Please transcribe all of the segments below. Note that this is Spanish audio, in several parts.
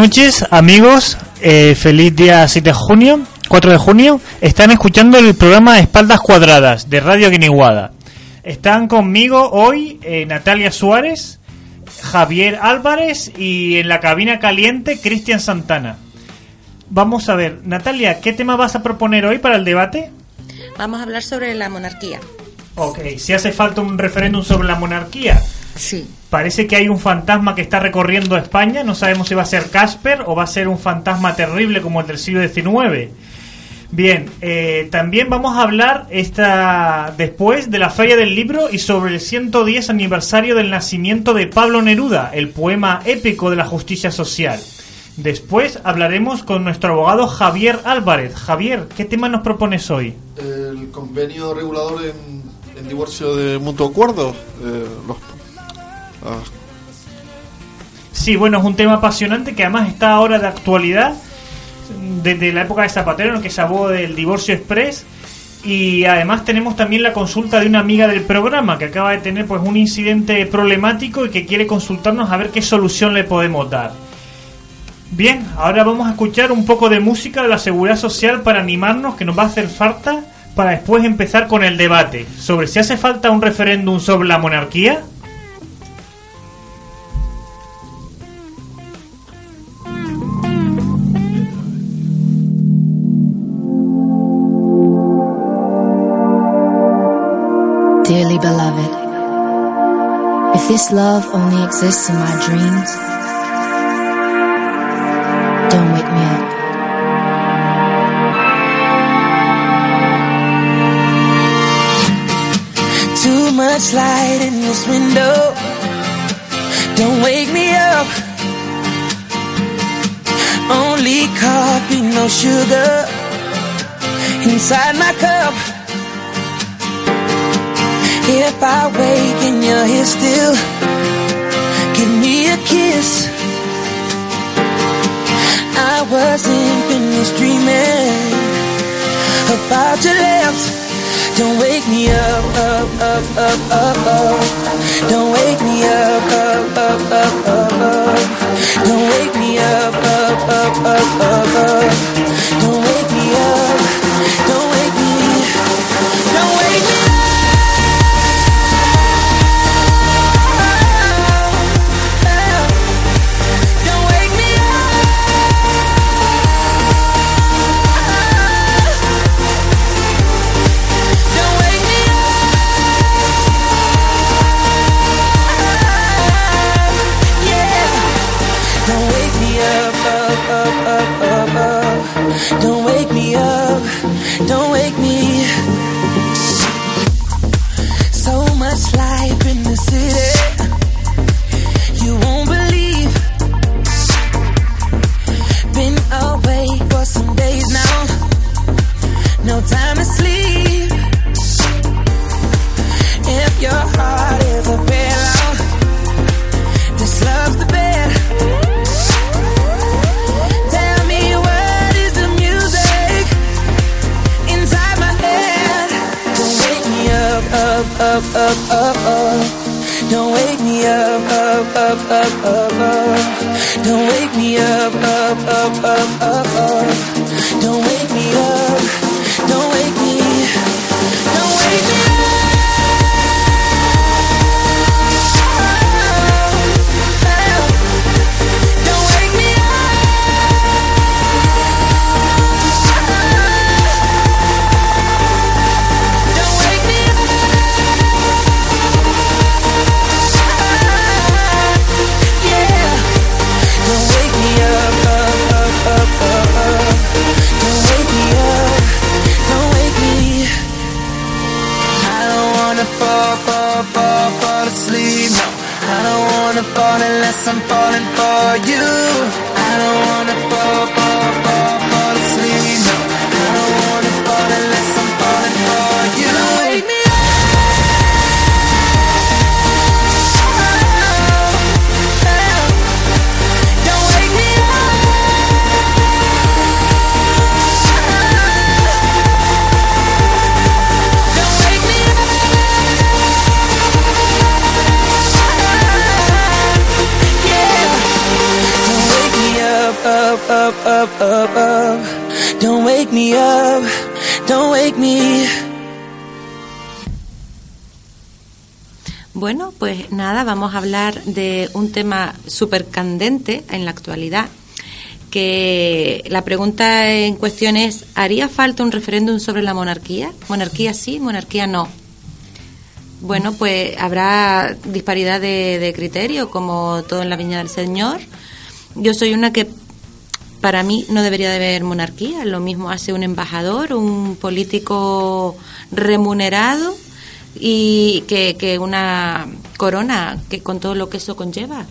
Noches, amigos. Eh, feliz día 7 de junio, 4 de junio. Están escuchando el programa Espaldas Cuadradas de Radio Guiniguada. Están conmigo hoy eh, Natalia Suárez, Javier Álvarez y en la cabina caliente Cristian Santana. Vamos a ver, Natalia, ¿qué tema vas a proponer hoy para el debate? Vamos a hablar sobre la monarquía. Ok, si hace falta un referéndum sobre la monarquía. Sí. Parece que hay un fantasma que está recorriendo España. No sabemos si va a ser Casper o va a ser un fantasma terrible como el del siglo XIX. Bien, eh, también vamos a hablar esta después de la Feria del Libro y sobre el 110 aniversario del nacimiento de Pablo Neruda, el poema épico de la justicia social. Después hablaremos con nuestro abogado Javier Álvarez. Javier, ¿qué tema nos propones hoy? El convenio regulador en, divorcio de mutuo acuerdo. Eh, los Ah. Sí, bueno, es un tema apasionante que además está ahora de actualidad, desde la época de Zapatero, en el que se habló del divorcio express. Y además tenemos también la consulta de una amiga del programa que acaba de tener pues un incidente problemático y que quiere consultarnos a ver qué solución le podemos dar. Bien, ahora vamos a escuchar un poco de música de la seguridad social para animarnos, que nos va a hacer falta, para después empezar con el debate sobre si hace falta un referéndum sobre la monarquía. This love only exists in my dreams, don't wake me up. Too much light in this window, don't wake me up. Only coffee, no sugar inside my cup. If I wake and you're here still, give me a kiss. I wasn't finished dreaming. about your lips. Don't wake me up, up, up, up, up, up. Don't wake me up, up, up, up, up, up. Don't wake me up, up, up, up, up, up. Pues nada, vamos a hablar de un tema súper candente en la actualidad, que la pregunta en cuestión es, ¿haría falta un referéndum sobre la monarquía? ¿Monarquía sí, monarquía no? Bueno, pues habrá disparidad de, de criterio, como todo en la viña del Señor. Yo soy una que para mí no debería de haber monarquía. Lo mismo hace un embajador, un político remunerado y que, que una corona que con todo lo que eso conlleva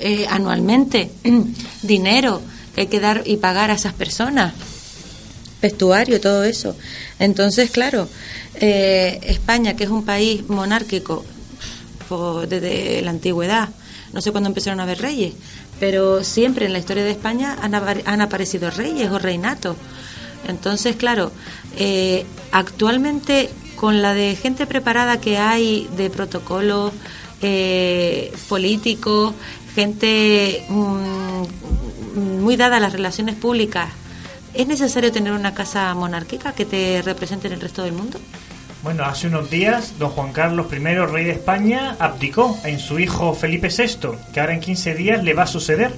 eh, anualmente dinero que hay que dar y pagar a esas personas vestuario todo eso. Entonces claro eh, España que es un país monárquico desde la antigüedad no sé cuándo empezaron a haber reyes pero siempre en la historia de España han, han aparecido reyes o reinatos. Entonces, claro, eh, actualmente con la de gente preparada que hay de protocolos eh, políticos, gente mm, muy dada a las relaciones públicas, ¿es necesario tener una casa monárquica que te represente en el resto del mundo? Bueno, hace unos días, don Juan Carlos I, rey de España, abdicó en su hijo Felipe VI, que ahora en 15 días le va a suceder.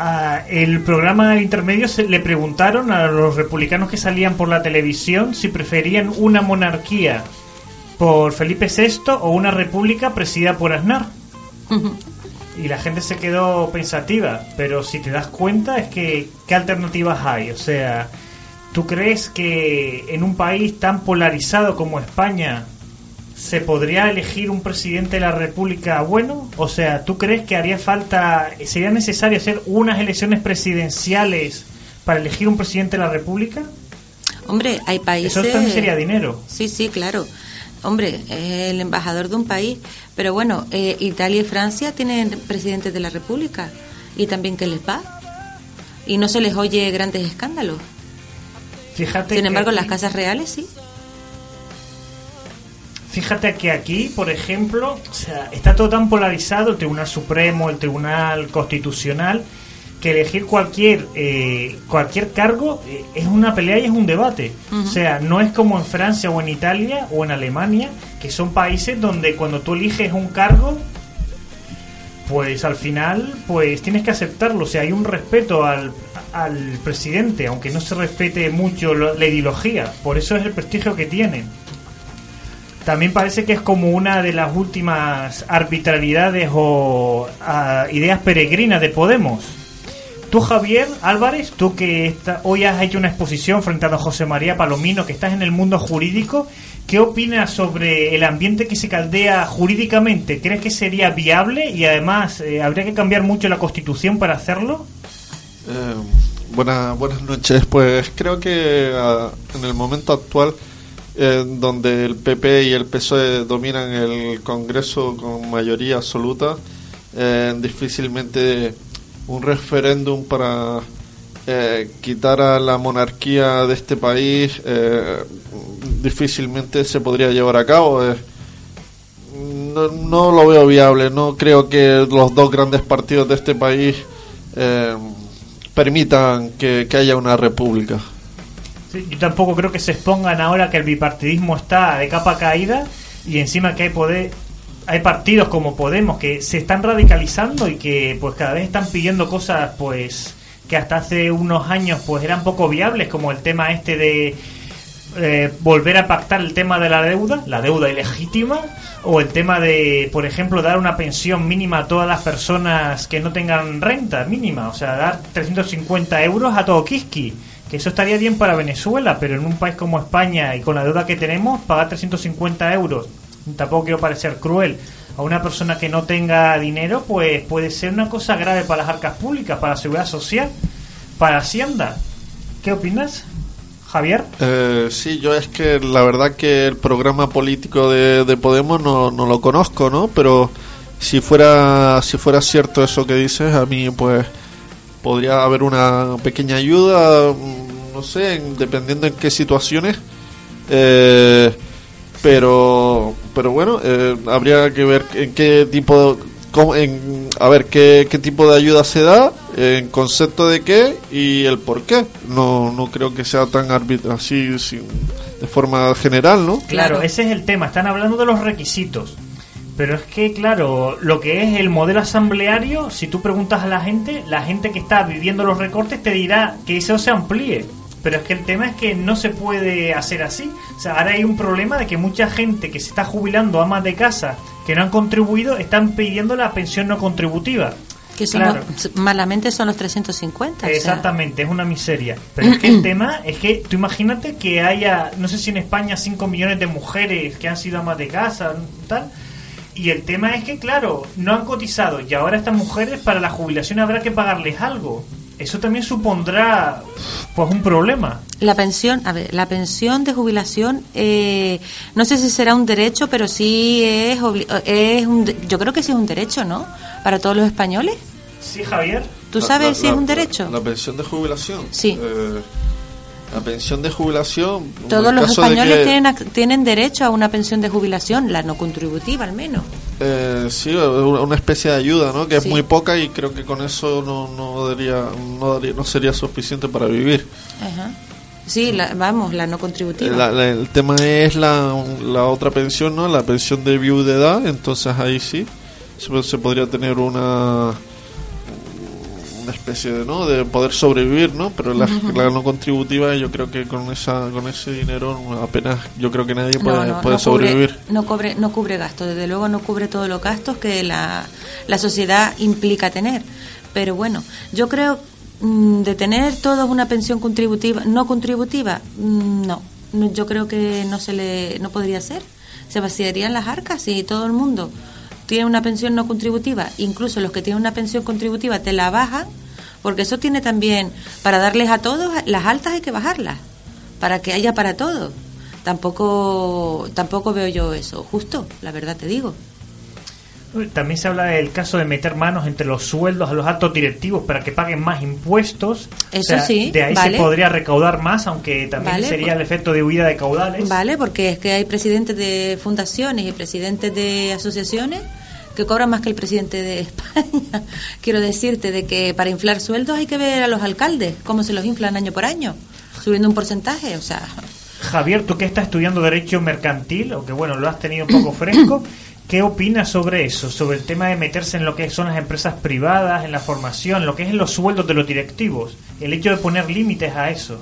Ah, el programa intermedio se, le preguntaron a los republicanos que salían por la televisión si preferían una monarquía por Felipe VI o una república presidida por Aznar. Y la gente se quedó pensativa, pero si te das cuenta es que ¿qué alternativas hay? O sea, ¿tú crees que en un país tan polarizado como España se podría elegir un presidente de la República bueno? O sea, ¿tú crees que haría falta, sería necesario hacer unas elecciones presidenciales para elegir un presidente de la República? Hombre, hay países... Eso también sería dinero. Sí, sí, claro. Hombre, es el embajador de un país. Pero bueno, eh, Italia y Francia tienen presidentes de la República. Y también que les va. Y no se les oye grandes escándalos. Fíjate Sin que embargo, en las casas reales sí. Fíjate que aquí, por ejemplo, o sea, está todo tan polarizado, el Tribunal Supremo, el Tribunal Constitucional, que elegir cualquier eh, cualquier cargo eh, es una pelea y es un debate. O sea, no es como en Francia o en Italia o en Alemania, que son países donde cuando tú eliges un cargo, pues al final pues tienes que aceptarlo. O sea, hay un respeto al, al presidente, aunque no se respete mucho la ideología. Por eso es el prestigio que tiene. También parece que es como una de las últimas arbitrariedades o ah, ideas peregrinas de Podemos. Tú, Javier Álvarez, tú que hoy has hecho una exposición frente a José María Palomino, que estás en el mundo jurídico, ¿qué opinas sobre el ambiente que se caldea jurídicamente? ¿Crees que sería viable y además eh, habría que cambiar mucho la constitución para hacerlo? Eh, buena- buenas noches. Pues creo que ah, en el momento actual, eh, donde el PP y el PSOE dominan el Congreso con mayoría absoluta, eh, difícilmente un referéndum para eh, quitar a la monarquía de este país eh, difícilmente se podría llevar a cabo. eh. no, no lo veo viable. No creo que los dos grandes partidos de este país eh, permitan que, que haya una república. Sí, yo tampoco creo que se expongan ahora que el bipartidismo está de capa caída y encima que hay poder hay partidos como Podemos que se están radicalizando y que pues cada vez están pidiendo cosas pues que hasta hace unos años pues eran poco viables como el tema este de eh, volver a pactar el tema de la deuda, la deuda ilegítima, o el tema de, por ejemplo, dar una pensión mínima a todas las personas que no tengan renta mínima, o sea, dar 350 euros a todo Kiski, que eso estaría bien para Venezuela, pero en un país como España y con la deuda que tenemos, pagar 350 euros, tampoco quiero parecer cruel, a una persona que no tenga dinero, pues puede ser una cosa grave para las arcas públicas, para la seguridad social, para Hacienda. ¿Qué opinas, Javier? Eh, sí, yo es que la verdad que el programa político de, de Podemos no, no lo conozco, ¿no? Pero si fuera si fuera cierto eso que dices, a mí pues podría haber una pequeña ayuda, mm, no sé, en- dependiendo en qué situaciones. Eh, pero pero bueno, eh, habría que ver en qué tipo de, cómo- en, a ver qué, qué tipo de ayuda se da, en concepto de qué y el por qué. No, no creo que sea tan así sin- de forma general, ¿no? Claro. ese es el tema. Están hablando de los requisitos. Pero es que, claro, lo que es el modelo asambleario, si tú preguntas a la gente, la gente que está viviendo los recortes te dirá que eso se amplíe. Pero es que el tema es que no se puede hacer así. O sea, ahora hay un problema de que mucha gente que se está jubilando, amas de casa, que no han contribuido, están pidiendo la pensión no contributiva. Que somos, Claro. malamente son los 350. o sea, Exactamente, es una miseria. Pero es que el tema es que tú imagínate que haya, no sé si en España 5 millones de mujeres que han sido amas de casa, tal. Y el tema es que, claro, no han cotizado y ahora estas mujeres para la jubilación habrá que pagarles algo. Eso también supondrá, pues, un problema. La pensión, a ver, la pensión de jubilación, eh, no sé si será un derecho, pero sí es, es un, de- yo creo que sí es un derecho, ¿no? Para todos los españoles. Sí, Javier. ¿Tú sabes la- si es un derecho? La, pensión de jubilación. Sí. Eh, la pensión de jubilación. Todos los españoles que- tienen, tienen derecho a una pensión de jubilación, la no contributiva al menos. Eh, sí, una especie de ayuda, ¿no? Que Sí. es muy poca y creo que con eso no, no, daría, no, daría- no sería suficiente para vivir. Ajá. Sí, la- vamos, la no contributiva. la- la- el tema es la, la otra pensión, ¿no? La pensión de viudedad, entonces ahí sí se, se podría tener una una especie de, ¿no? de poder sobrevivir, ¿no? Pero la, la no contributiva yo creo que con esa con ese dinero apenas yo creo que nadie puede, puede sobrevivir. no, cubre, no cubre gastos, desde luego no cubre todos los gastos que la, la sociedad implica tener. Pero bueno, yo creo mm, de tener todos una pensión contributiva, no contributiva, mm, no, yo creo que no se le, no podría ser. Se vaciarían las arcas si todo el mundo tiene una pensión no contributiva, incluso los que tienen una pensión contributiva te la bajan, porque eso tiene también, para darles a todos, las altas hay que bajarlas, para que haya para todos. Tampoco, tampoco veo yo eso justo, la verdad te digo. También se habla del caso de meter manos entre los sueldos a los altos directivos para que paguen más impuestos. Eso sí, De ahí vale. se podría recaudar más, aunque también Vale, sería el efecto de huida de caudales. Vale, porque es que hay presidentes de fundaciones y presidentes de asociaciones que cobran más que el presidente de España. Quiero decirte de que para inflar sueldos hay que ver a los alcaldes, cómo se los inflan año por año, subiendo un porcentaje, o sea, Javier, tú que estás estudiando Derecho Mercantil, o que bueno, lo has tenido un poco fresco, ¿qué opinas sobre eso? Sobre el tema de meterse en lo que son las empresas privadas, en la formación, lo que es los sueldos de los directivos, el hecho de poner límites a eso.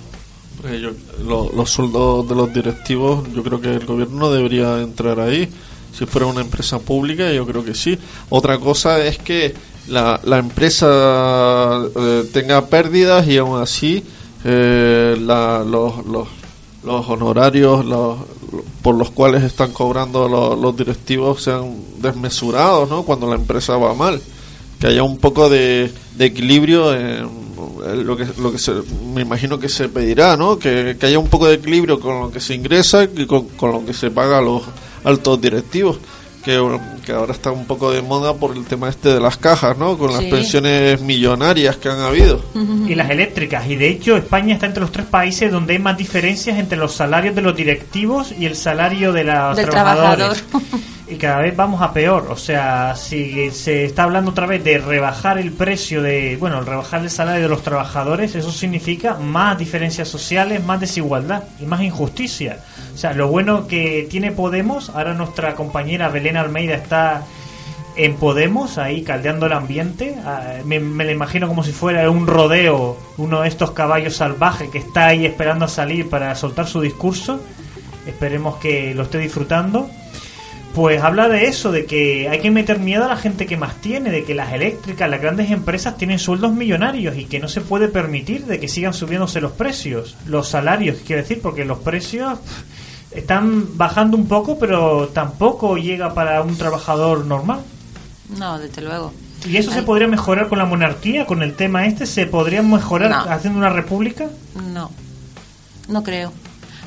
Eh, yo- lo- los sueldos de los directivos, yo creo que el gobierno debería entrar ahí. Si fuera una empresa pública, yo creo que sí. Otra cosa es que la, la empresa eh, tenga pérdidas y aún así eh, la- los, los, los honorarios los- por los cuales están cobrando los, directivos sean desmesurados, ¿no? Cuando la empresa va mal. Que haya un poco de, equilibrio lo que lo que se, me imagino que se pedirá no que, que haya un poco de equilibrio con lo que se ingresa y con, con lo que se paga a los altos directivos que, que ahora está un poco de moda por el tema este de las cajas no con las Sí. pensiones millonarias que han habido Y las eléctricas. Y de hecho, España está entre los tres países donde hay más diferencias entre los salarios de los directivos y el salario de los Del trabajadores. trabajador. Y cada vez vamos a peor. O sea, si se está hablando otra vez de rebajar el precio de. Bueno, rebajar el salario de los trabajadores, eso significa más diferencias sociales, más desigualdad y más injusticia. O sea, lo bueno que tiene Podemos, ahora nuestra compañera Belén Almeida está en Podemos, ahí caldeando el ambiente. Ah, Me, me lo imagino como si fuera un rodeo, uno de estos caballos salvajes que está ahí esperando a salir para soltar su discurso. Esperemos que lo esté disfrutando. Pues habla de eso, de que hay que meter miedo a la gente que más tiene, de que las eléctricas, las grandes empresas tienen sueldos millonarios y que no se puede permitir de que sigan subiéndose los precios, los salarios, quiero decir, porque los precios están bajando un poco, pero tampoco llega para un trabajador normal. no, desde luego. ¿Y eso se podría mejorar con la monarquía, con el tema este? ¿Se podría mejorar No. haciendo una república? No, no creo.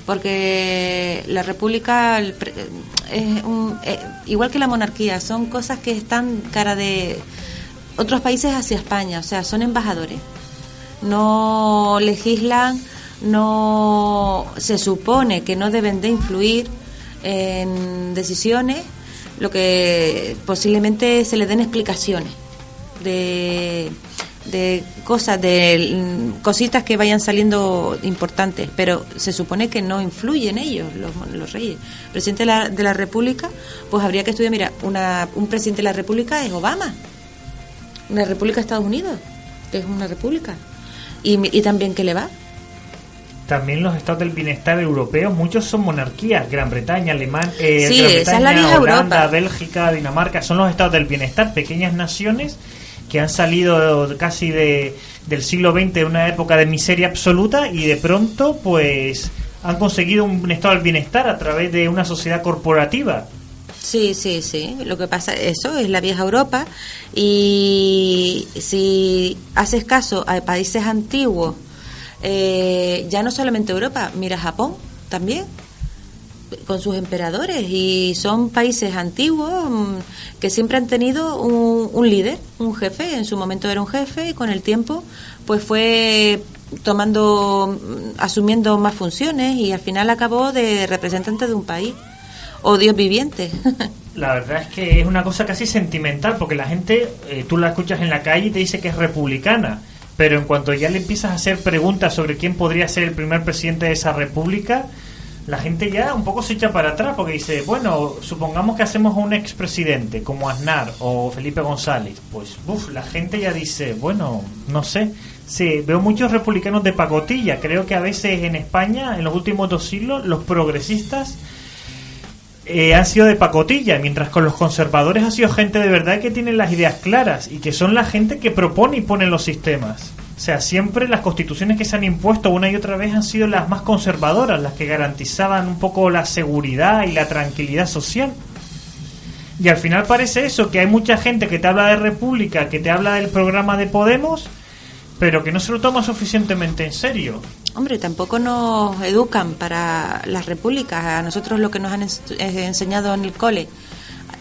Porque la república, pre- es un- eh, igual que la monarquía, son cosas que están cara de otros países hacia España, o sea, son embajadores. No legislan, no se supone que no deben de influir en decisiones, lo que posiblemente se le den explicaciones de, de cosas, de mm, cositas que vayan saliendo importantes, pero se supone que no influyen ellos, los, los reyes. El presidente de la, de la República, pues habría que estudiar, mira, una, un presidente de la República es Obama, una República de Estados Unidos, que es una república. Y, y también que le va. También los estados del bienestar europeos, muchos son monarquías, Gran Bretaña, Alemania, eh, Sí, Gran Bretaña, Holanda, Europa. Bélgica, Dinamarca, son los estados del bienestar, pequeñas naciones que han salido casi de, del siglo XX de una época de miseria absoluta y de pronto pues han conseguido un estado del bienestar a través de una sociedad corporativa. Sí, sí, sí. Lo que pasa, eso es la vieja Europa. Y si haces caso a países antiguos, eh, ya no solamente Europa, mira Japón también, con sus emperadores. Y son países antiguos mm, que siempre han tenido un, un líder, un jefe. En su momento era un jefe y con el tiempo, pues fue tomando, mm, asumiendo más funciones y al final acabó de representante de un país o Dios viviente. La verdad es que es una cosa casi sentimental, porque la gente, eh, tú la escuchas en la calle y te dice que es republicana, pero en cuanto ya le empiezas a hacer preguntas sobre quién podría ser el primer presidente de esa república, la gente ya un poco se echa para atrás, porque dice, bueno, supongamos que hacemos a un expresidente como Aznar o Felipe González, pues uf, la gente ya dice, bueno, no sé. Sí, veo muchos republicanos de pacotilla. Creo que a veces en España, en los últimos dos siglos, los progresistas eh, han sido de pacotilla, mientras con los conservadores ha sido gente de verdad que tiene las ideas claras y que son la gente que propone y pone los sistemas. O sea, siempre las constituciones que se han impuesto una y otra vez han sido las más conservadoras, las que garantizaban un poco la seguridad y la tranquilidad social. Y al final parece eso, que hay mucha gente que te habla de República, que te habla del programa de Podemos, pero que no se lo toma suficientemente en serio. Hombre, tampoco nos educan para las repúblicas. A nosotros lo que nos han eh, enseñado en el cole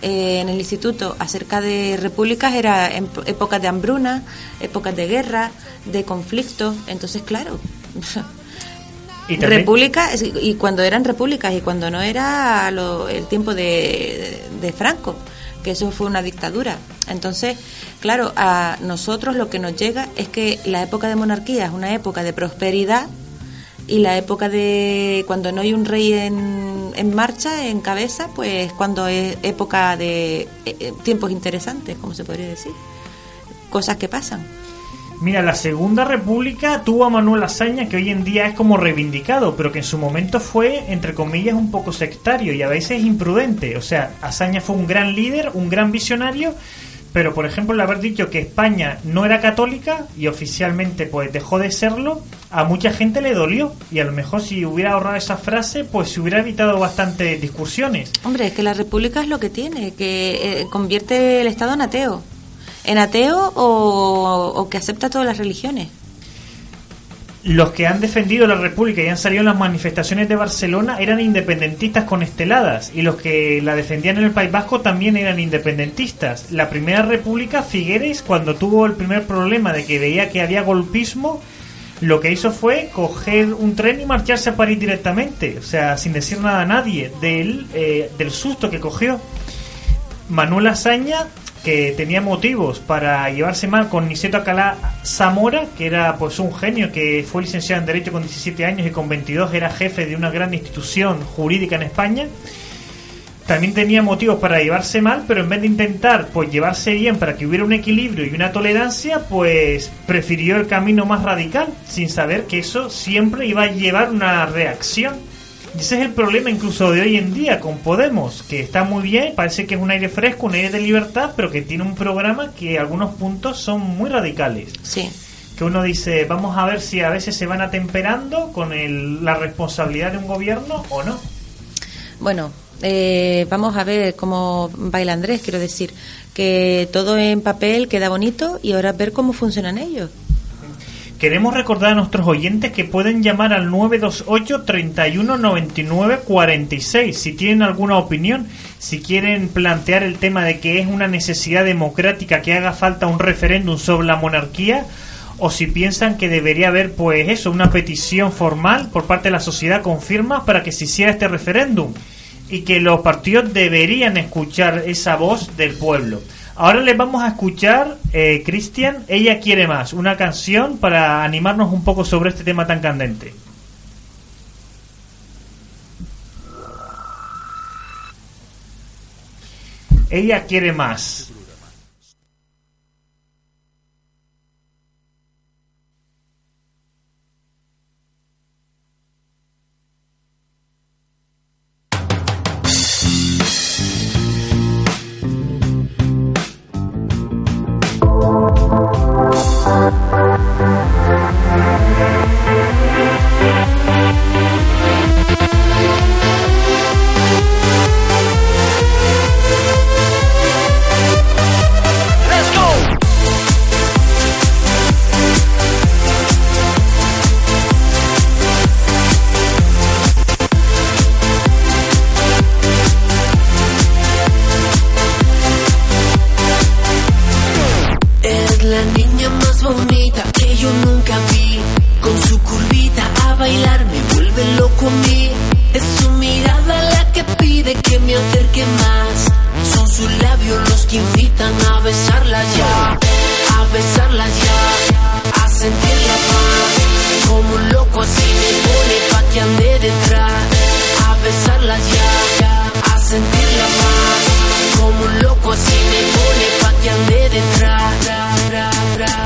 eh, en el instituto acerca de repúblicas era en p- épocas de hambruna, épocas de guerra, de conflictos. Entonces, claro, Y también- república es- y cuando eran repúblicas y cuando no era lo- el tiempo de, de Franco, que eso fue una dictadura. Entonces, claro, a nosotros lo que nos llega es que la época de monarquía es una época de prosperidad y la época de cuando no hay un rey en, en marcha, en cabeza, pues cuando es época de eh, eh, tiempos interesantes, como se podría decir. Cosas que pasan. Mira, la Segunda República tuvo a Manuel Azaña, que hoy en día es como reivindicado, pero que en su momento fue, entre comillas, un poco sectario y a veces imprudente. O sea, Azaña fue un gran líder, un gran visionario, pero por ejemplo, el haber dicho que España no era católica y oficialmente pues dejó de serlo, a mucha gente le dolió. Y a lo mejor si hubiera ahorrado esa frase, pues se hubiera evitado bastantes discusiones. Hombre, es que la república es lo que tiene, que eh, convierte el Estado en ateo. En ateo o, o que acepta todas las religiones. Los que han defendido la República y han salido en las manifestaciones de Barcelona eran independentistas con esteladas y los que la defendían en el País Vasco también eran independentistas. La Primera República, Figueres, cuando tuvo el primer problema de que veía que había golpismo, lo que hizo fue coger un tren y marcharse a París directamente, o sea, sin decir nada a nadie, del, eh, del susto que cogió. Manuel Azaña, que tenía motivos para llevarse mal con Niceto Acalá Zamora, que era pues un genio que fue licenciado en Derecho con 17 años y con 22 era jefe de una gran institución jurídica en España. También tenía motivos para llevarse mal, pero en vez de intentar pues llevarse bien para que hubiera un equilibrio y una tolerancia, pues prefirió el camino más radical, sin saber que eso siempre iba a llevar una reacción. Y ese es el problema incluso de hoy en día con Podemos, que está muy bien, parece que es un aire fresco, un aire de libertad, pero que tiene un programa que algunos puntos son muy radicales. Sí. Que uno dice, vamos a ver si a veces se van atemperando con el- la responsabilidad de un gobierno o no. Bueno, eh, vamos a ver cómo baila Andrés, quiero decir, que todo en papel queda bonito y ahora ver cómo funcionan ellos. Queremos recordar a nuestros oyentes que pueden llamar al 928 31 99 46 si tienen alguna opinión, si quieren plantear el tema de que es una necesidad democrática que haga falta un referéndum sobre la monarquía o si piensan que debería haber pues eso, una petición formal por parte de la sociedad con firmas para que se hiciera este referéndum y que los partidos deberían escuchar esa voz del pueblo. Ahora les vamos a escuchar, eh, Cristian, Ella quiere más, una canción para animarnos un poco sobre este tema tan candente. Ella quiere más. me acerque más. Son sus labios los que invitan a besarla ya, a besarla ya, a sentirla más. Como un loco así me pone pa' que ande detrás. A besarla ya, a sentirla más. Como un loco así me pone pa' que ande detrás. Ra, ra, ra,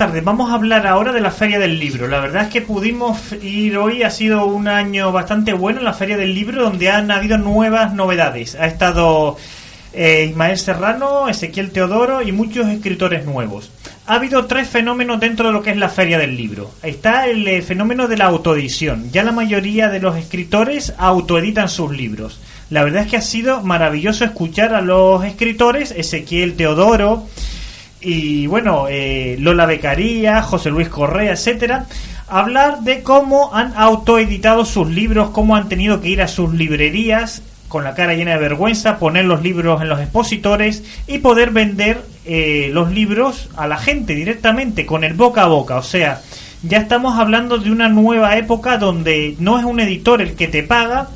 Vamos a hablar ahora de la Feria del Libro. La verdad es que pudimos ir hoy, ha sido un año bastante bueno en la Feria del Libro, donde han habido nuevas novedades. Ha estado eh, Ismael Serrano, Ezequiel Teodoro y muchos escritores nuevos. Ha habido tres fenómenos dentro de lo que es la Feria del Libro. Está el eh, fenómeno de la autoedición. Ya la mayoría de los escritores autoeditan sus libros. La verdad es que ha sido maravilloso escuchar a los escritores, Ezequiel Teodoro, y bueno, eh, Lola Becaría, José Luis Correa, etcétera, hablar de cómo han autoeditado sus libros, cómo han tenido que ir a sus librerías con la cara llena de vergüenza, poner los libros en los expositores y poder vender eh, los libros a la gente directamente con el boca a boca. O sea, ya estamos hablando de una nueva época donde no es un editor el que te paga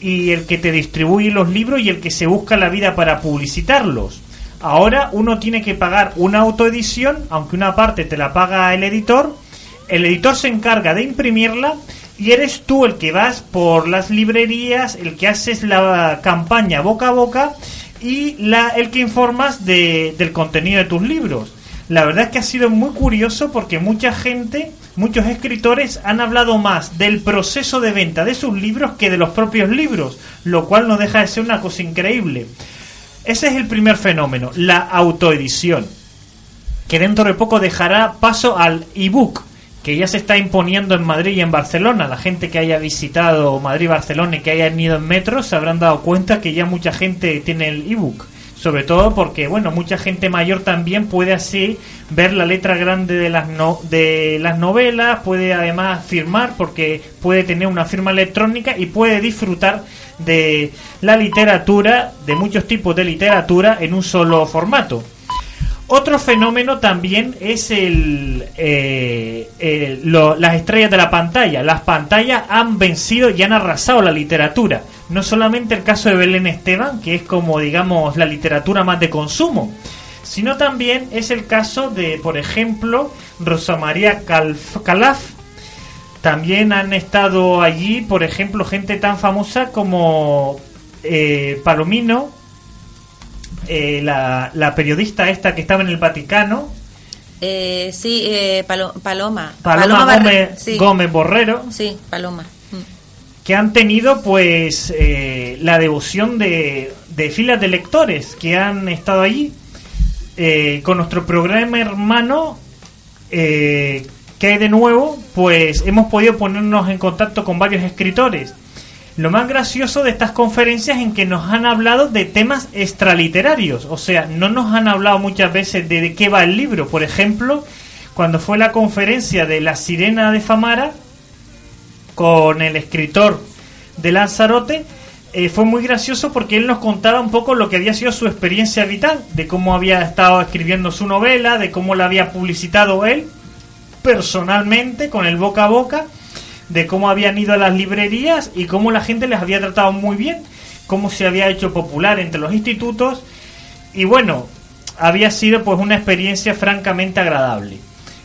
y el que te distribuye los libros y el que se busca la vida para publicitarlos. Ahora uno tiene que pagar una autoedición, aunque una parte te la paga el editor. El editor se encarga de imprimirla y eres tú el que vas por las librerías, el que haces la campaña boca a boca y el que informas de- del contenido de tus libros. La verdad es que ha sido muy curioso porque mucha gente, muchos escritores han hablado más del proceso de venta de sus libros que de los propios libros, lo cual no deja de ser una cosa increíble. Ese es el primer fenómeno, la autoedición, que dentro de poco dejará paso al ebook, que ya se está imponiendo en Madrid y en Barcelona. La gente que haya visitado Madrid y Barcelona y que hayan ido en metro se habrán dado cuenta que ya mucha gente tiene el ebook. Sobre todo porque, bueno, mucha gente mayor también puede así ver la letra grande de las, de las novelas, puede además firmar porque puede tener una firma electrónica y puede disfrutar de la literatura, de muchos tipos de literatura en un solo formato. Otro fenómeno también es el, eh, las estrellas de la pantalla. Las pantallas han vencido y han arrasado la literatura. No solamente el caso de Belén Esteban, que es como digamos la literatura más de consumo, sino también es el caso de, por ejemplo, Rosa María Calf- Calaf. También han estado allí, por ejemplo, gente tan famosa como eh, Palomino, eh, la, la periodista esta que estaba en el Vaticano, Eh, sí, eh, Palo- Paloma. Paloma, Gómez, sí. Gómez Borrero, Sí, Paloma. Que han tenido pues eh, la devoción de, filas de lectores que han estado allí Eh, con nuestro programa hermano eh, que hay de nuevo pues hemos podido ponernos en contacto con varios escritores. Lo más gracioso de estas conferencias en que nos han hablado de temas extraliterarios, o sea, no nos han hablado muchas veces de, de qué va el libro. Por ejemplo, cuando fue la conferencia de La Sirena de Famara, con el escritor de Lanzarote, eh, fue muy gracioso porque él nos contaba un poco lo que había sido su experiencia vital, de cómo había estado escribiendo su novela, de cómo la había publicitado él personalmente, con el boca a boca, de cómo habían ido a las librerías y cómo la gente les había tratado muy bien, cómo se había hecho popular entre los institutos y bueno, había sido pues una experiencia francamente agradable.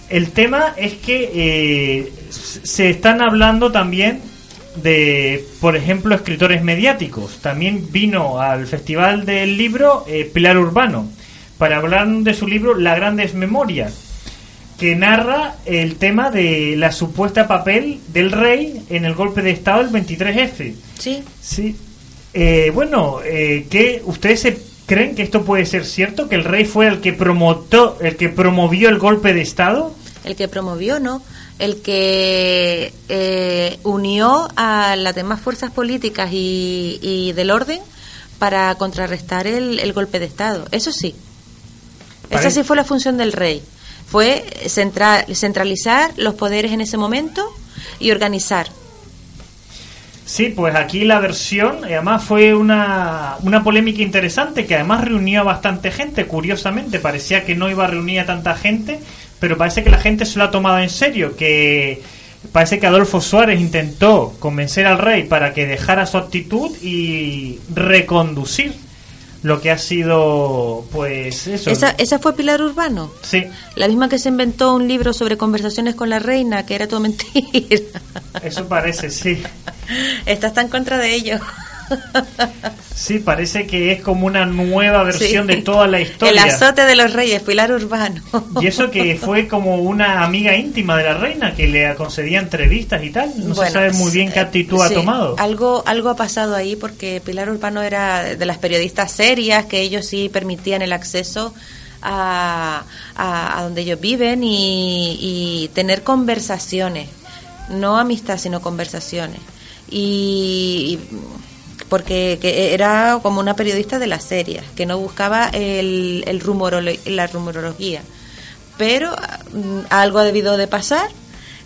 El tema es que eh, se están hablando también de, por ejemplo, escritores mediáticos. También vino al Festival del Libro eh, Pilar Urbano para hablar de su libro La Grandes Memorias, que narra el tema de la supuesta papel del rey en el golpe de Estado del 23F. Sí, Sí. Eh, bueno, eh, ¿qué, ¿ustedes se creen que esto puede ser cierto? ¿Que el rey fue el que, promotó, el que promovió el golpe de Estado? el que promovió, ¿no? el que eh, unió a las demás fuerzas políticas y, y del orden para contrarrestar el, el golpe de Estado. Eso sí. Esa sí fue la función del rey. Fue centra- centralizar los poderes en ese momento y organizar. Sí, pues aquí la versión, y además fue una, una polémica interesante que además reunió a bastante gente, curiosamente, parecía que no iba a reunir a tanta gente, pero parece que la gente se lo ha tomado en serio, que parece que Adolfo Suárez intentó convencer al rey para que dejara su actitud y reconducir lo que ha sido, pues eso. Esa, esa fue Pilar Urbano. Sí, La misma que se inventó un libro sobre conversaciones con la reina, que era todo mentira. eso parece, sí. Esta está en contra de ello. Sí, parece que es como una nueva versión Sí. de toda la historia. El azote de los reyes, Pilar Urbano. Y eso que fue como una amiga íntima de la reina que le concedía entrevistas y tal. No se sabe muy bien qué eh, actitud ha tomado. Algo, algo ha pasado ahí porque Pilar Urbano era de las periodistas serias que ellos sí permitían el acceso a, a- a donde ellos viven y, y tener conversaciones, no amistad, sino conversaciones. Y, y- porque que era como una periodista de las serias, que no buscaba el, el rumorolo- la rumorología. Pero mm, algo ha debido de pasar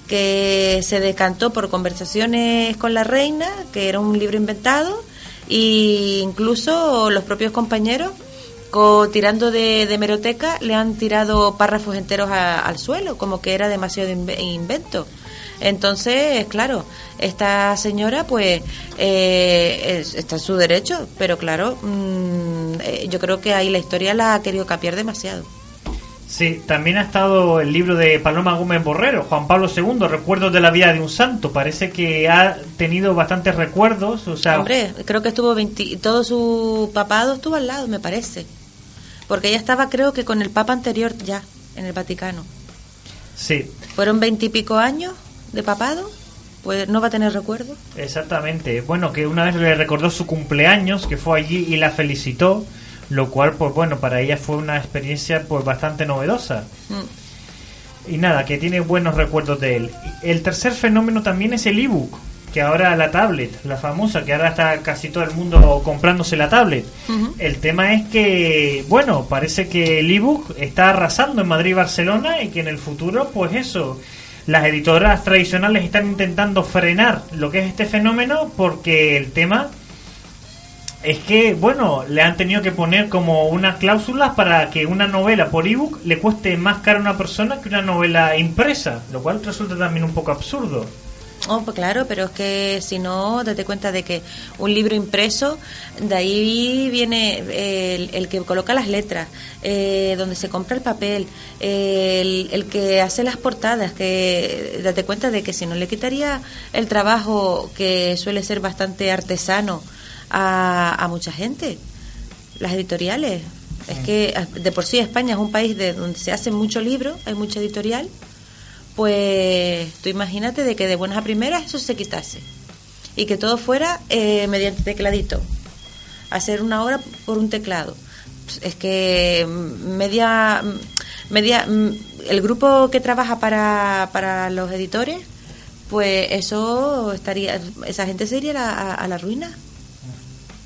que se decantó por conversaciones con la reina, que era un libro inventado, e incluso los propios compañeros, co- tirando de, de meroteca, le han tirado párrafos enteros a- al suelo, como que era demasiado inve- invento. Entonces, claro, esta señora, pues, eh, es- está en su derecho, pero claro, mm, eh, yo creo que ahí la historia la ha querido capiar demasiado. Sí, también ha estado el libro de Paloma Gómez Borrero, Juan Pablo II, Recuerdos de la vida de un santo. Parece que ha tenido bastantes recuerdos, o sea, Hombre, creo que estuvo 20, todo su papado estuvo al lado, me parece. Porque ella estaba, creo que con el papa anterior ya, en el Vaticano. sí, Fueron veintipico años de papado, pues no va a tener recuerdo. exactamente. Bueno, que una vez le recordó su cumpleaños, que fue allí y la felicitó, lo cual, pues bueno, para ella fue una experiencia pues bastante novedosa. Mm. Y nada, que tiene buenos recuerdos de él. El tercer fenómeno también es el ebook, que ahora la tablet, la famosa, que ahora está casi todo el mundo comprándose la tablet. El tema es que, bueno, parece que el ebook está arrasando en Madrid y Barcelona y que en el futuro, pues eso, las editoras tradicionales están intentando frenar lo que es este fenómeno porque el tema es que, bueno, le han tenido que poner como unas cláusulas para que una novela por ebook le cueste más caro a una persona que una novela impresa, lo cual resulta también un poco absurdo. Oh, pues claro, pero es que si no, date cuenta de que un libro impreso, de ahí viene el, el que coloca las letras, eh, donde se compra el papel, el, el que hace las portadas, que date cuenta de que si no le quitaría el trabajo que suele ser bastante artesano a, a mucha gente, las editoriales. Es que de por sí España es un país de donde se hacen muchos libros, hay mucha editorial pues tú imagínate de que de buenas a primeras eso se quitase y que todo fuera eh, mediante tecladito, hacer una obra por un teclado. Es que mm, media, mm, media, mm, el grupo que trabaja para, para los editores, pues eso estaría, esa gente se iría a la ruina,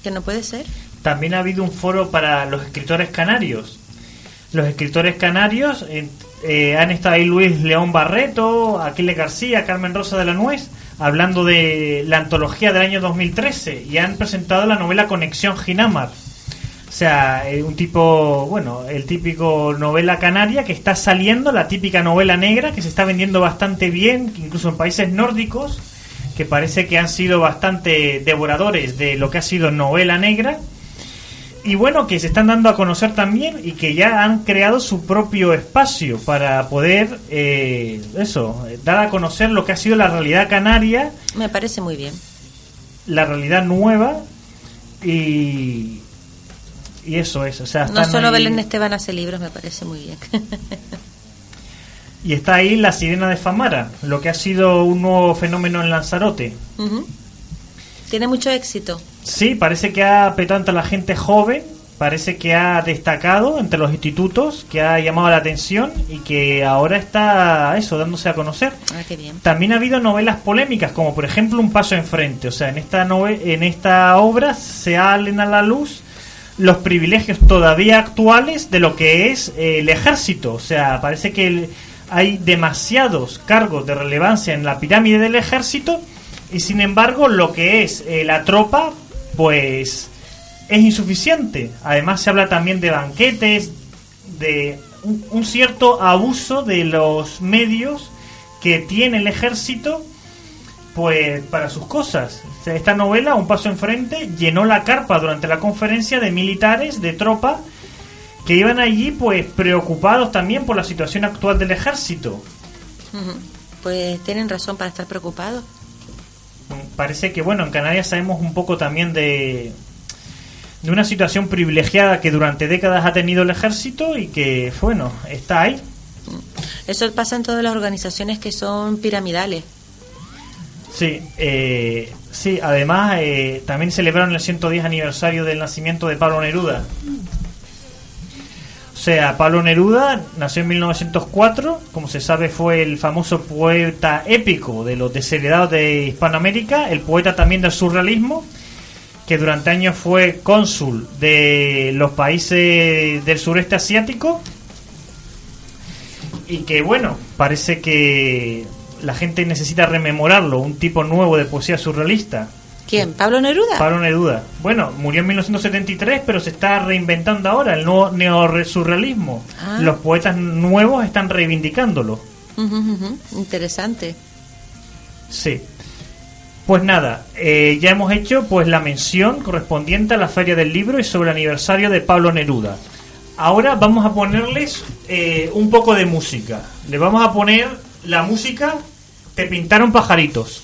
que no puede ser. También ha habido un foro para los escritores canarios. Los escritores canarios eh, han estado ahí Luis León Barreto, Aquiles García, Carmen Rosa de la Nuez, hablando de la antología del año 2013 y han presentado la novela Conexión Ginamar. O sea, eh, un tipo, bueno, el típico novela canaria que está saliendo, la típica novela negra que se está vendiendo bastante bien, incluso en países nórdicos, que parece que han sido bastante devoradores de lo que ha sido novela negra. Y bueno, que se están dando a conocer también y que ya han creado su propio espacio para poder, eh, eso, dar a conocer lo que ha sido la realidad canaria, Me parece muy bien. la realidad nueva y, y eso es. O sea, No solo ahí- Belén Esteban hace libros, me parece muy bien. Y está ahí la sirena de Famara, lo que ha sido un nuevo fenómeno en Lanzarote. Tiene mucho éxito. Sí, parece que ha petado entre la gente joven parece que ha destacado entre los institutos, que ha llamado la atención y que ahora está eso dándose a conocer. Ah, qué bien. También ha habido novelas polémicas, como por ejemplo Un paso enfrente. O sea, en esta nove- en esta obra se salen a la luz los privilegios todavía actuales de lo que es eh, el ejército. O sea, parece que el- hay demasiados cargos de relevancia en la pirámide del ejército y sin embargo lo que es eh, la tropa, pues es insuficiente. Además se habla también de banquetes, de un, cierto abuso de los medios que tiene el ejército pues para sus cosas. Esta novela, Un paso enfrente, llenó la carpa durante la conferencia de militares, de tropa, que iban allí pues preocupados también por la situación actual del ejército. Pues tienen razón para estar preocupados. Parece que bueno, en Canarias sabemos un poco también de de una situación privilegiada que durante décadas ha tenido el ejército y que bueno, está ahí. Eso pasa en todas las organizaciones que son piramidales. Sí, eh, sí, además eh, también celebraron el 110 aniversario del nacimiento de Pablo Neruda. Sea, Pablo Neruda nació en 1904, como se sabe fue el famoso poeta épico de los desheredados de Hispanoamérica, el poeta también del surrealismo, que durante años fue cónsul de los países del sureste asiático y que bueno, parece que la gente necesita rememorarlo, un tipo nuevo de poesía surrealista. ¿Quién? ¿Pablo Neruda? Pablo Neruda. Bueno, murió en 1973, pero se está reinventando ahora el nuevo neosurrealismo. Ah. Los poetas nuevos están reivindicándolo. Interesante. Sí. Pues nada, eh, ya hemos hecho pues la mención correspondiente a la Feria del Libro y sobre el aniversario de Pablo Neruda. Ahora vamos a ponerles eh, un poco de música. Le vamos a poner la música Te pintaron pajaritos.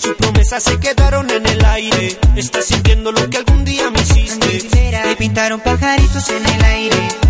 Sus promesas se quedaron en el aire. Estás sintiendo lo que algún día me hiciste. Te pintaron pajaritos en el aire.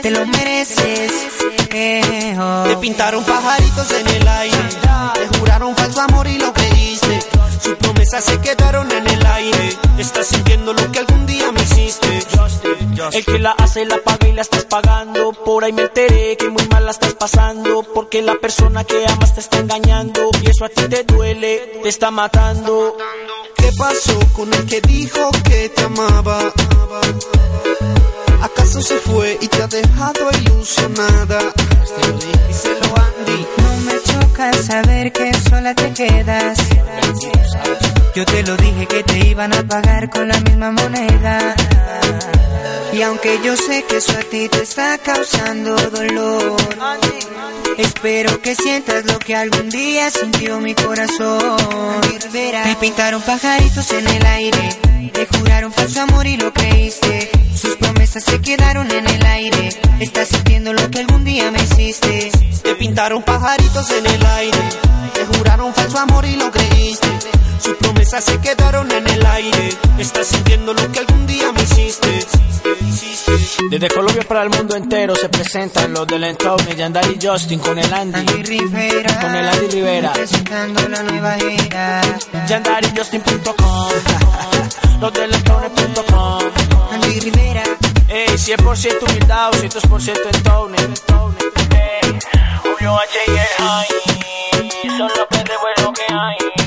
Te lo mereces. eh, oh. Te pintaron pajaritos en el aire, te juraron falso amor y lo creíste. Sus promesas se quedaron en el aire. Estás sintiendo lo que algún día me hiciste. El que la hace la paga y la estás pagando Por ahí me enteré que muy mal la estás pasando Porque la persona que amas te está engañando Y eso a ti te duele, te está matando ¿Qué pasó con el que dijo que te amaba? ¿Acaso se fue y te ha dejado ilusionada? Díselo. Me choca saber que sola te quedas. Yo te lo dije que te iban a pagar con la misma moneda. Y aunque yo sé que eso a ti te está causando dolor, espero que sientas lo que algún día sintió mi corazón. Te pintaron pajaritos en el aire, te juraron falso amor y lo creíste. Sus promesas se quedaron en el aire. Estás sintiendo lo que algún día me hiciste. Te pintaron pajaritos en el aire, te juraron falso amor y lo creíste. Sus promesas se quedaron en el aire. Estás sintiendo lo que algún día me hiciste. Desde Colombia para el mundo entero se presentan los del entorno Yandari y Justin con el Andy Andy Rivera, Con el Andy Rivera presentando la nueva era. YandariJustin.com Los del entorno.com Andy Rivera, Ey, 100% humildad, 200% entorno Julio H y el High Son los de bueno que hay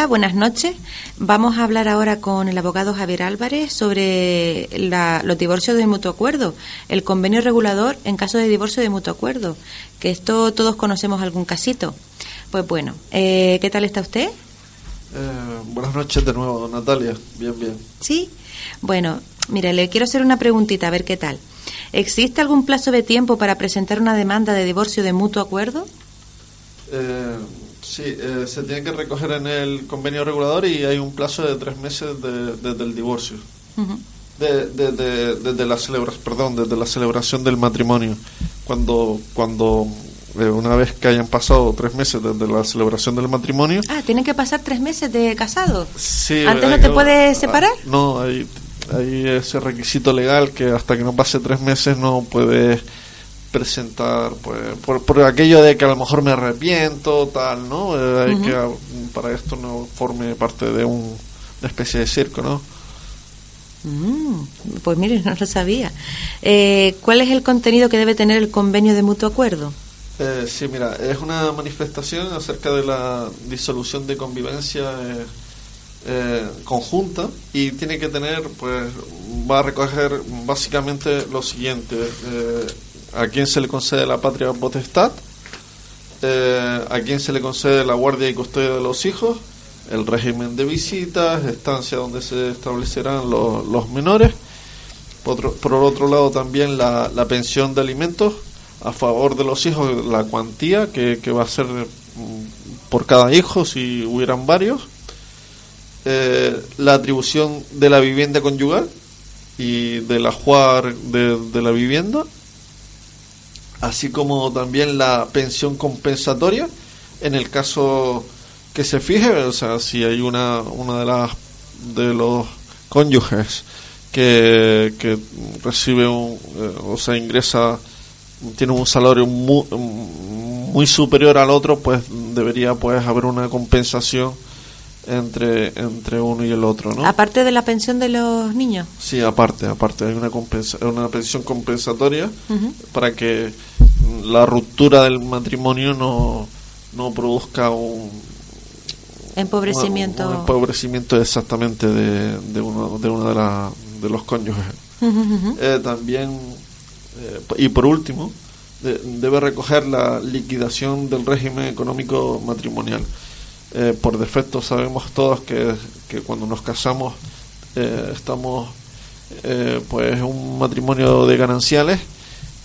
Hola, buenas noches. Vamos a hablar ahora con el abogado Javier Álvarez sobre la- los divorcios de mutuo acuerdo, el convenio regulador en caso de divorcio de mutuo acuerdo, que esto todos conocemos algún casito. Pues bueno, eh, ¿qué tal está usted? Eh, buenas noches de nuevo, Natalia. Bien, bien. Sí. Bueno, mire, le quiero hacer una preguntita, a ver qué tal. ¿Existe algún plazo de tiempo para presentar una demanda de divorcio de mutuo acuerdo? Eh, sí, eh, se tiene que recoger en el convenio regulador y hay un plazo de tres meses de- desde el divorcio. Ujú. De- de- de- desde la celebra, perdón, desde la celebración del matrimonio. Cuando, cuando eh, una vez que hayan pasado tres meses desde la celebración del matrimonio, Ah, tienen que pasar tres meses de casado. Sí, ¿Antes no te puedes ah, separar? No, hay, hay ese requisito legal que hasta que no pase tres meses no puedes presentar, pues, por, por aquello de que a lo mejor me arrepiento, tal, ¿no? Eh, hay Ujú. que, ah, para esto no forme parte de un, una especie de circo, ¿no? Mm, pues mire, no lo sabía. Eh, ¿Cuál es el contenido que debe tener el convenio de mutuo acuerdo? Eh, sí, mira, es una manifestación acerca de la disolución de convivencia eh, eh, conjunta y tiene que tener, pues, va a recoger básicamente lo siguiente: eh, a quién se le concede la patria potestad, eh, a quién se le concede la guardia y custodia de los hijos, el régimen de visitas, estancia donde se establecerán los, los menores. Por otro, por otro lado, también la, la pensión de alimentos a favor de los hijos, la cuantía que, que va a ser mm, por cada hijo si hubieran varios. Eh, la atribución de la vivienda conyugal y del ajuar de, de la vivienda, así como también la pensión compensatoria en el caso que se fije, o sea, si hay una, una de las de los cónyuges que, que recibe un, eh, o sea, ingresa, tiene un salario muy, muy superior al otro, pues debería pues haber una compensación entre entre uno y el otro, ¿no? Aparte de la pensión de los niños. Sí, aparte, aparte hay una compensa una pensión compensatoria para que la ruptura del matrimonio no no produzca un Empobrecimiento. un empobrecimiento exactamente de, de uno de una de, la- de los cónyuges. Eh, también eh, y por último de- debe recoger la liquidación del régimen económico matrimonial. Eh, por defecto sabemos todos que, que cuando nos casamos eh, estamos eh, pues un matrimonio de gananciales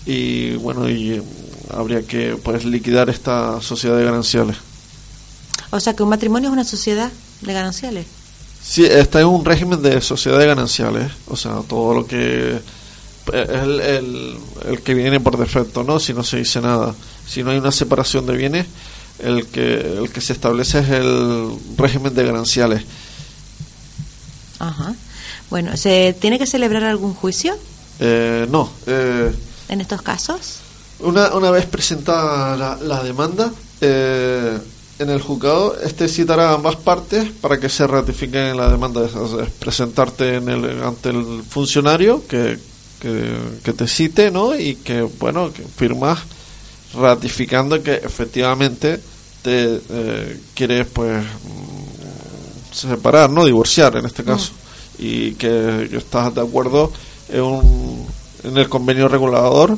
y bueno y eh, habría que pues liquidar esta sociedad de gananciales. O sea que un matrimonio es una sociedad de gananciales. Sí, está en un régimen de sociedad de gananciales, o sea, todo lo que es el, el, el que viene por defecto, ¿no? Si no se dice nada, si no hay una separación de bienes, el que el que se establece es el régimen de gananciales. Ajá. Bueno, ¿se tiene que celebrar algún juicio Eh, no, eh, en estos casos? una, una vez presentada la, la demanda eh, en el juzgado, este citará a ambas partes para que se ratifiquen la demanda. Es presentarte en el, ante el funcionario que, que, que te cite, ¿no? Y que, bueno, que firmas ratificando que efectivamente te eh, quieres, pues, mm, separar, ¿no? Divorciar en este caso. Y que, que estás de acuerdo en, un, en el convenio regulador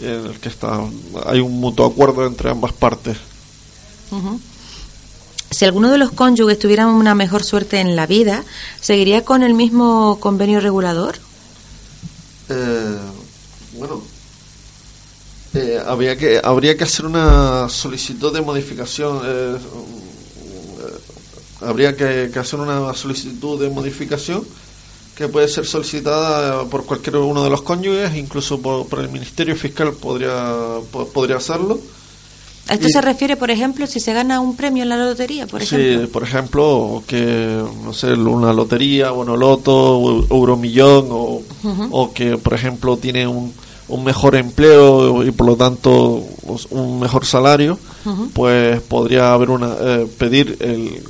en el que está hay un mutuo acuerdo entre ambas partes. Si alguno de los cónyuges tuviera una mejor suerte en la vida, ¿seguiría con el mismo convenio regulador? Eh, bueno, eh, habría que habría que hacer una solicitud de modificación. eh, eh, habría que, que hacer una solicitud de modificación que puede ser solicitada por cualquier uno de los cónyuges, incluso por, por el Ministerio Fiscal podría po- podría hacerlo. ¿A esto Y- se refiere, por ejemplo, si se gana un premio en la lotería, por ejemplo? Sí, por ejemplo, que, no sé, una lotería, bueno, loto, euromillón, o, o que, por ejemplo, tiene un, un mejor empleo y por lo tanto un mejor salario, pues podría haber una, eh, pedir el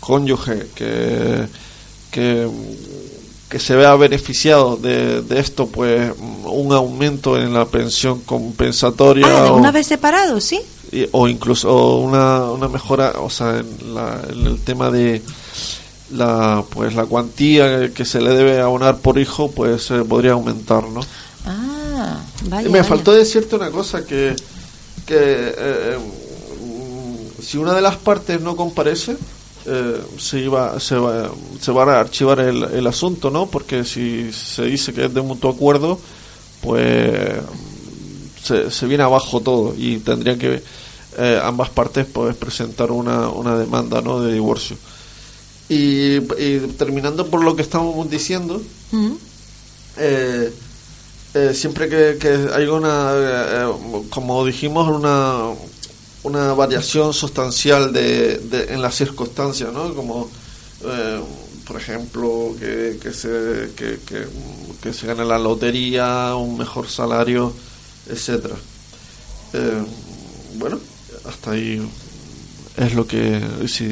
cónyuge que, que, que se vea beneficiado de, de esto, pues un aumento en la pensión compensatoria. Ah, o- una vez separado, ¿sí? y- o incluso una, una mejora, o sea, en, la- en el tema de la pues la cuantía que se le debe abonar por hijo, pues eh, podría aumentar, ¿no? Vaya. Me vaya. faltó decirte una cosa que, que eh, mm, si una de las partes no comparece, eh, se iba se va, se va a archivar el, el asunto, ¿no? Porque si se dice que es de mutuo acuerdo, pues se, se viene abajo todo y tendrían que eh, ambas partes pues presentar una, una demanda, ¿no? De divorcio. Y, y terminando por lo que estábamos diciendo, eh, eh, siempre que, que hay una, eh, eh, como dijimos, una, una variación sustancial de, de- en las circunstancias, ¿no? Como, eh, por ejemplo, que, que, se, que, que, se gane la lotería, un mejor salario, etcétera. Bueno, hasta ahí es lo que sí,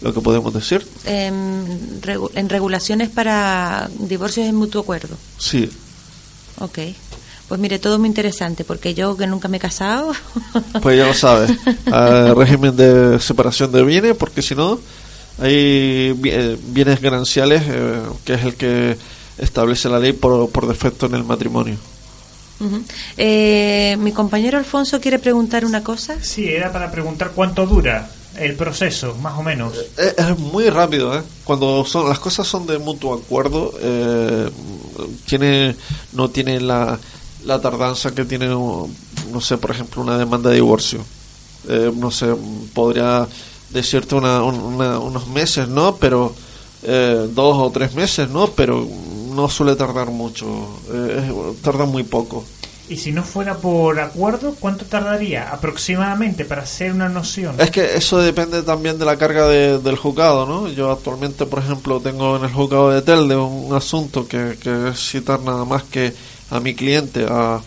lo que podemos decir. Em, regu- en regulaciones para divorcios en mutuo acuerdo. Sí, Ok. Pues mire, todo muy interesante, porque yo que nunca me he casado. Pues ya lo sabes, eh, régimen de separación de bienes, porque si no, hay bi- eh, bienes gananciales, eh, que es el que establece la ley por, por defecto en el matrimonio. Ujú. Eh, mi compañero Alfonso quiere preguntar una cosa. Sí, era para preguntar cuánto dura el proceso, más o menos. Es, es muy rápido, ¿eh? Cuando son las cosas son de mutuo acuerdo, eh, tiene no tiene la, la tardanza que tiene, no sé, por ejemplo, una demanda de divorcio. Eh, no sé, podría decirte una, un- una- unos meses, ¿no? Pero eh, dos o tres meses, ¿no? Pero no suele tardar mucho, eh, tarda muy poco. Y si no fuera por acuerdo, ¿cuánto tardaría aproximadamente para hacer una noción? Es que eso depende también de la carga de- del juzgado, ¿no? Yo actualmente, por ejemplo, tengo en el juzgado de Telde un asunto que, que es citar nada más que a mi cliente a,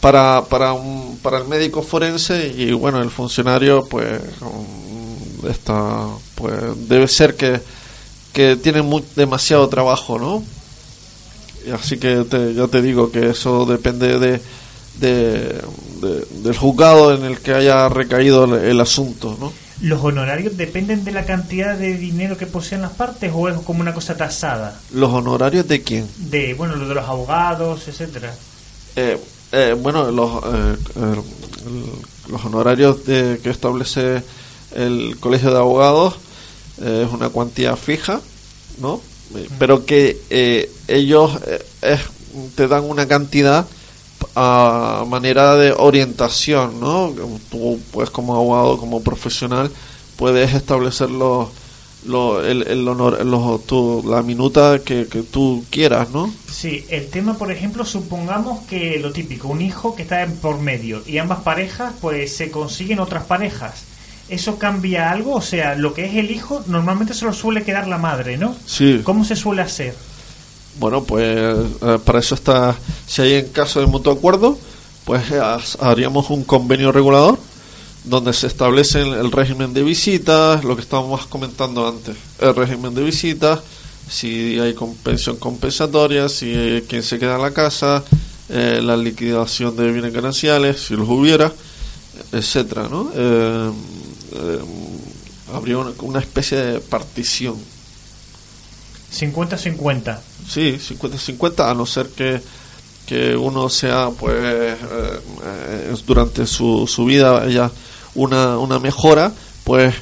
para, para, un, para el médico forense y bueno, el funcionario pues um, está, pues debe ser que, que tiene mu- demasiado trabajo, ¿no? Así que te, yo te digo que eso depende de, de- de- del juzgado en el que haya recaído el, el asunto, ¿no? ¿Los honorarios dependen de la cantidad de dinero que poseen las partes o es como una cosa tasada? ¿Los honorarios de quién? De, bueno, lo de los abogados, etcétera. Eh, eh, bueno, los, eh, los honorarios de, que establece el Colegio de Abogados es una cuantía fija, ¿no? Pero que eh, ellos eh, te dan una cantidad a manera de orientación, ¿no? Tú, pues, como abogado, como profesional, puedes establecer los, los- el, el honor, los, tu- la minuta que, que tú quieras, ¿no? Sí, el tema, por ejemplo, supongamos que lo típico, un hijo que está en por medio y ambas parejas pues se consiguen otras parejas. ¿Eso cambia algo? O sea, lo que es el hijo normalmente se lo suele quedar la madre, ¿no? Sí. ¿Cómo se suele hacer? Bueno, pues eh, para eso está, si hay en caso de mutuo acuerdo, pues eh, haríamos un convenio regulador donde se establece el, régimen de visitas, lo que estábamos comentando antes, el régimen de visitas, si hay pensión compensatoria, si hay quien se queda en la casa, eh, la liquidación de bienes gananciales, si los hubiera, etcétera, ¿no? Eh, habría una, una especie de partición. 50-50. Sí, 50-50, a no ser que, que uno sea, pues, eh, eh, durante su, su vida haya una, una mejora, pues,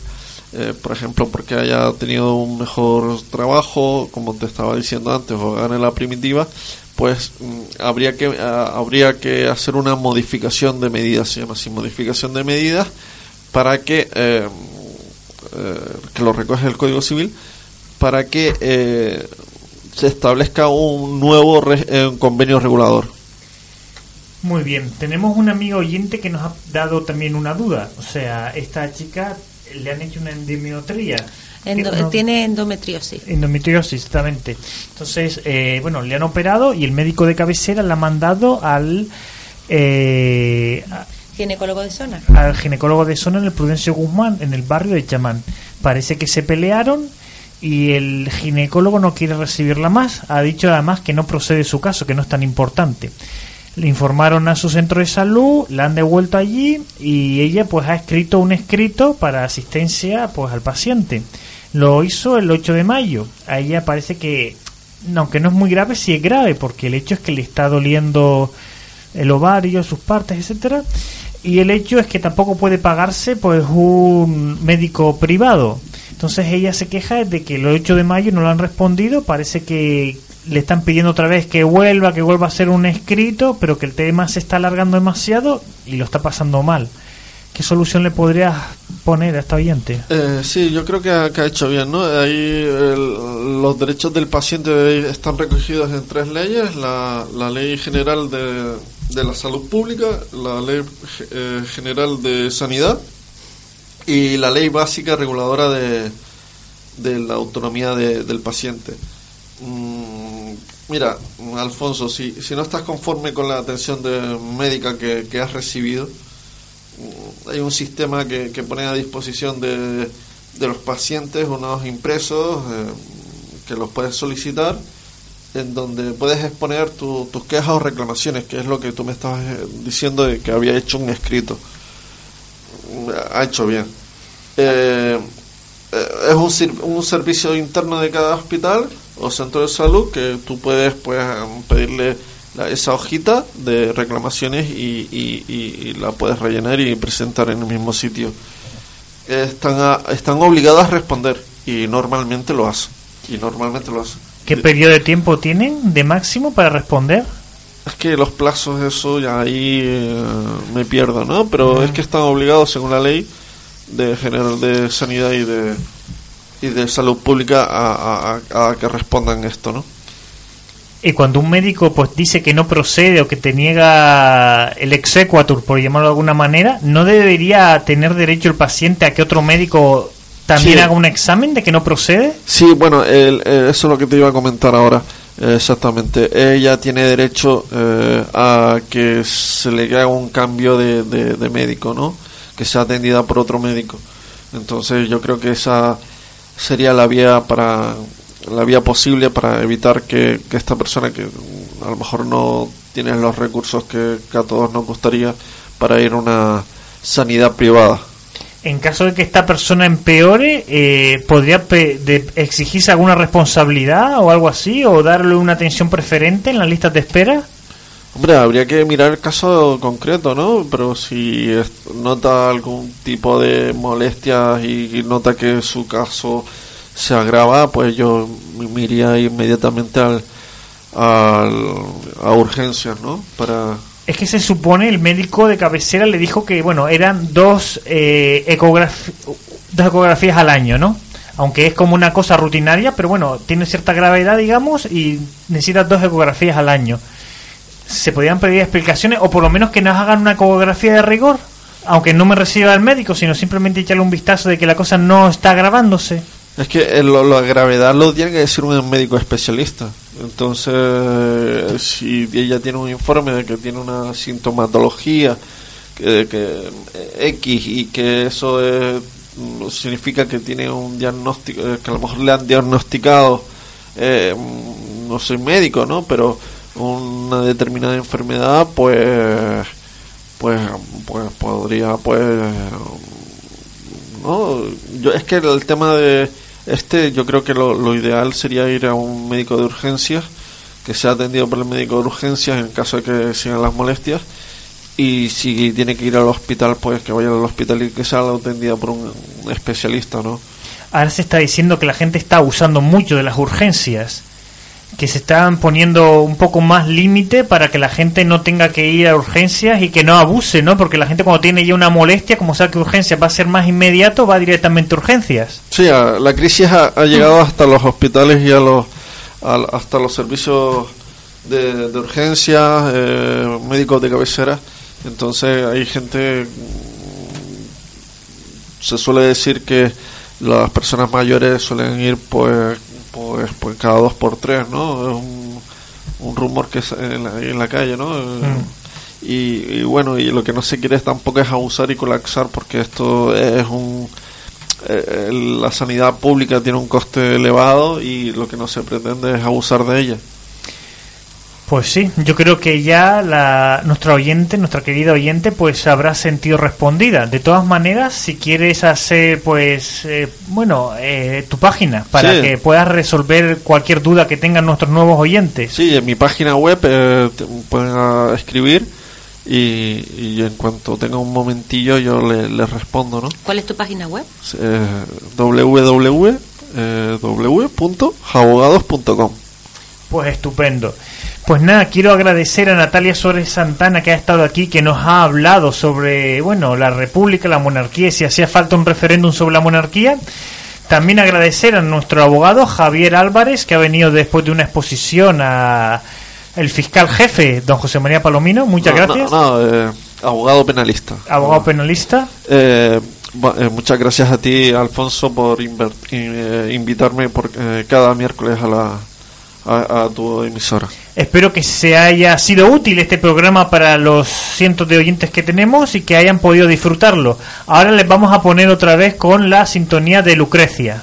eh, por ejemplo, porque haya tenido un mejor trabajo, como te estaba diciendo antes, o gane la primitiva, pues mm, habría que ah, habría que hacer una modificación de medidas, se llama así, modificación de medidas, para que, eh, eh, que lo recoge el Código Civil, para que eh, se establezca un nuevo re- eh, un convenio regulador. Muy bien, tenemos un amigo oyente que nos ha dado también una duda. O sea, esta chica le han hecho una endometriopatía. Endo- no- Tiene endometriosis. Endometriosis, exactamente. Entonces, eh, bueno, le han operado y el médico de cabecera le ha mandado al, eh, a- Ginecólogo de zona. al ginecólogo de zona en el Prudencio Guzmán, en el barrio de Chamán. Parece que se pelearon y el ginecólogo no quiere recibirla más. Ha dicho además que no procede su caso, que no es tan importante. le informaron a su centro de salud, la han devuelto allí y ella pues ha escrito un escrito para asistencia pues al paciente. Lo hizo el 8 de mayo. A ella parece que, aunque no es muy grave, sí es grave porque el hecho es que le está doliendo el ovario, sus partes, etcétera. Y el hecho es que tampoco puede pagarse pues un médico privado. Entonces ella se queja de que el 8 de mayo no lo han respondido, parece que le están pidiendo otra vez que vuelva, que vuelva a hacer un escrito, pero que el tema se está alargando demasiado y lo está pasando mal. ¿Qué solución le podrías poner a esta oyente? Eh, sí, yo creo que ha, que ha hecho bien, ¿no? Ahí el- los derechos del paciente están recogidos en tres leyes: la, la ley general de, de la salud pública, la ley eh, general de sanidad y la ley básica reguladora de, de la autonomía de- del paciente. Mm, mira, Alfonso, si, si no estás conforme con la atención de, médica que, que has recibido, mm, hay un sistema que, que pone a disposición de, de los pacientes unos impresos eh, que los puedes solicitar en donde puedes exponer tu- tus quejas o reclamaciones, que es lo que tú me estabas eh, diciendo de que había hecho un escrito. Ha hecho bien. Eh, eh, es un, un servicio interno de cada hospital o centro de salud que tú puedes pues pedirle la- esa hojita de reclamaciones y, y- y- y la puedes rellenar y presentar en el mismo sitio. Están, a- están obligadas a responder y normalmente lo hacen. Y normalmente lo hacen. ¿Qué periodo de tiempo tienen de máximo para responder? Es que los plazos, eso ya ahí eh, me pierdo, ¿no? Pero es que están obligados, según la ley de general de sanidad y de y de salud pública, a, a- a que respondan esto, ¿no? Y cuando un médico pues dice que no procede o que te niega el exequatur, por llamarlo de alguna manera, ¿no debería tener derecho el paciente a que otro médico también Sí. haga un examen de que no procede? Sí, bueno, el- eh, eso es lo que te iba a comentar ahora. eh, exactamente. Ella tiene derecho eh, a que se le haga un cambio de, de- de médico, ¿no? Que sea atendida por otro médico. Entonces yo creo que esa sería la vía para la vía posible para evitar que, que esta persona que mm, a lo mejor no tiene los recursos que, que a todos nos gustaría para ir a una sanidad privada. En caso de que esta persona empeore, eh, ¿podría de- exigirse alguna responsabilidad o algo así? ¿O darle una atención preferente en las listas de espera? Hombre, habría que mirar el caso concreto, ¿no? Pero si nota algún tipo de molestias y, nota que su caso se agrava, pues yo me iría inmediatamente al, al- a urgencias, ¿no? Para Es que se supone el médico de cabecera le dijo que, bueno, eran dos, eh, dos ecografías al año, ¿no? Aunque es como una cosa rutinaria, pero bueno, tiene cierta gravedad, digamos, y necesita dos ecografías al año. ¿Se podrían pedir explicaciones o por lo menos que nos hagan una ecografía de rigor? Aunque no me reciba el médico, sino simplemente echarle un vistazo de que la cosa no está agravándose. Es que eh, lo- la gravedad lo tiene que decir un médico especialista. Entonces, si ella tiene un informe de que tiene una sintomatología que, que eh, X y que eso es- mm, significa que tiene un diagnóstico, eh, que a lo mejor le han diagnosticado, eh, mm, no soy médico, ¿no? Pero una determinada enfermedad, pues, pues, pues podría, pues, no, yo es que el tema de este, yo creo que lo, lo ideal sería ir a un médico de urgencias, que sea atendido por el médico de urgencias en caso de que sigan las molestias, y si tiene que ir al hospital, pues que vaya al hospital y que sea atendida por un, especialista, ¿no? Ahora se está diciendo que la gente está usando mucho de las urgencias, que se están poniendo un poco más límite para que la gente no tenga que ir a urgencias y que no abuse, ¿no? Porque la gente cuando tiene ya una molestia, como sabe que urgencias va a ser más inmediato, va directamente a urgencias. Sí, a- la crisis ha, llegado hasta los hospitales y a los, al- hasta los servicios de, de urgencia, eh, médicos de cabecera. Entonces hay gente, mm, se suele decir que las personas mayores suelen ir pues, pues, pues cada dos por tres, ¿no? Es un, un rumor que es en la, en la calle, ¿no? Y, y bueno, y lo que no se quiere tampoco es abusar y colapsar porque esto es un eh, la sanidad pública tiene un coste elevado y lo que no se pretende es abusar de ella. Pues sí, yo creo que ya la, nuestra oyente, nuestra querida oyente, pues habrá sentido respondida. De todas maneras, si quieres hacer, pues, eh, bueno, eh, tu página para Sí. que puedas resolver cualquier duda que tengan nuestros nuevos oyentes. Sí, en mi página web eh, pueden ah, escribir y, y en cuanto tenga un momentillo yo le- les respondo, ¿no? ¿Cuál es tu página web? Eh, www, eh, www.jabogados.com Pues estupendo. Pues nada, quiero agradecer a Natalia Suárez Santana que ha estado aquí, que nos ha hablado sobre, bueno, la república, la monarquía, y si hacía falta un referéndum sobre la monarquía. También agradecer a nuestro abogado Javier Álvarez, que ha venido después de una exposición a el fiscal jefe, don José María Palomino. Muchas No, no, gracias. no, eh, abogado penalista. Abogado penalista. Eh, eh, muchas gracias a ti, Alfonso, por invitarme por, cada miércoles a, la, a, tu emisora. Espero que se haya sido útil este programa para los cientos de oyentes que tenemos y que hayan podido disfrutarlo. Ahora les vamos a poner otra vez con la sintonía de Lucrecia.